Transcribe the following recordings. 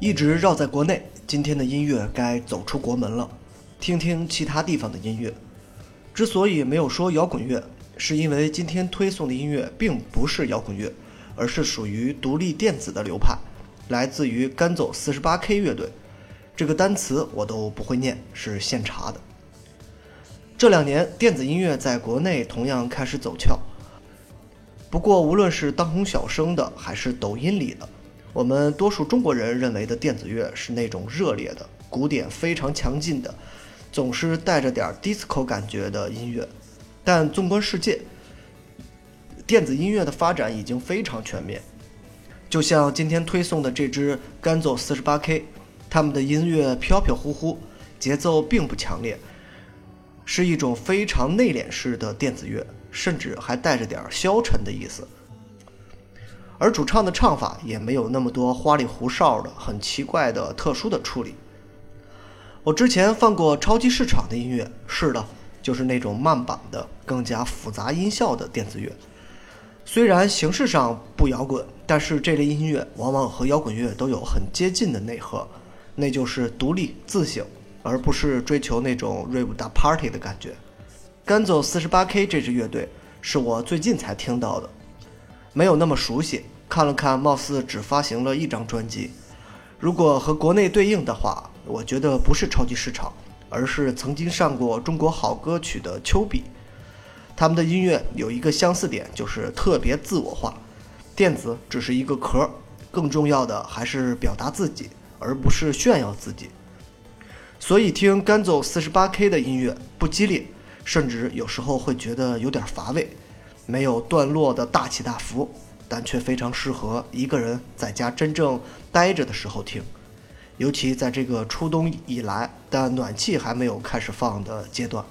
一直绕在国内，今天的音乐该走出国门了，听听其他地方的音乐。之所以没有说摇滚乐，是因为今天推送的音乐并不是摇滚乐，而是属于独立电子的流派，来自于甘走四十八 K 乐队。这个单词我都不会念，是现查的。这两年电子音乐在国内同样开始走俏，不过无论是当红小生的，还是抖音里的。我们多数中国人认为的电子乐是那种热烈的、鼓点非常强劲的、总是带着点 disco 感觉的音乐。但纵观世界，电子音乐的发展已经非常全面。就像今天推送的这支甘奏 48K，他们的音乐飘飘忽忽，节奏并不强烈，是一种非常内敛式的电子乐，甚至还带着点消沉的意思。而主唱的唱法也没有那么多花里胡哨的、很奇怪的、特殊的处理。我之前放过超级市场的音乐，是的，就是那种慢版的、更加复杂音效的电子乐。虽然形式上不摇滚，但是这类音乐往往和摇滚乐都有很接近的内核，那就是独立自省，而不是追求那种 rave 大 party 的感觉。干走 48K 这支乐队是我最近才听到的。没有那么熟悉，看了看，貌似只发行了一张专辑。如果和国内对应的话，我觉得不是超级市场，而是曾经上过《中国好歌曲》的丘比。他们的音乐有一个相似点，就是特别自我化，电子只是一个壳，更重要的还是表达自己，而不是炫耀自己。所以听干走 48K 的音乐不激烈，甚至有时候会觉得有点乏味。没有段落的大起大伏，但却非常适合一个人在家真正待着的时候听，尤其在这个初冬以来，但暖气还没有开始放的阶段，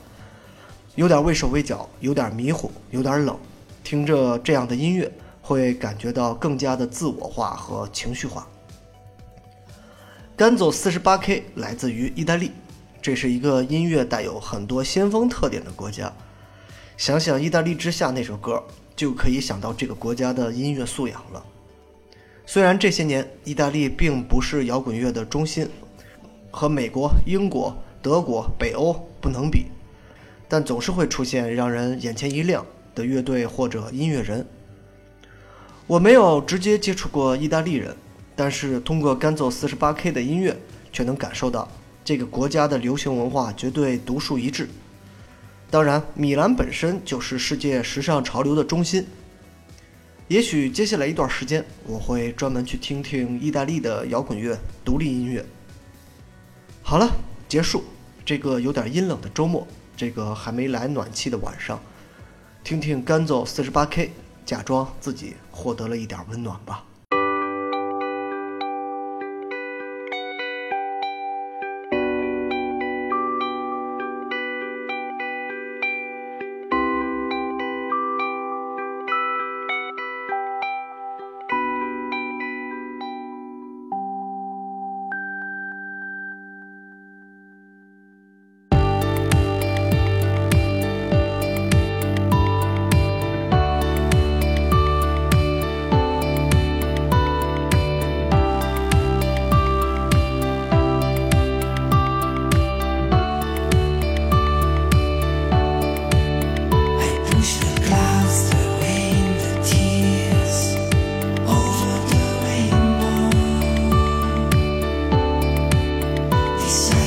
有点畏手畏脚，有点迷糊，有点冷，听着这样的音乐，会感觉到更加的自我化和情绪化。干走四十八 K 来自于意大利，这是一个音乐带有很多先锋特点的国家。想想《意大利之夏》那首歌，就可以想到这个国家的音乐素养了。虽然这些年意大利并不是摇滚乐的中心，和美国、英国、德国、北欧不能比，但总是会出现让人眼前一亮的乐队或者音乐人。我没有直接接触过意大利人，但是通过干奏四十八 K 的音乐，却能感受到这个国家的流行文化绝对独树一帜。当然，米兰本身就是世界时尚潮流的中心。也许接下来一段时间，我会专门去听听意大利的摇滚乐、独立音乐。好了，结束这个有点阴冷的周末，这个还没来暖气的晚上，听听干奏四十八 K，假装自己获得了一点温暖吧。face.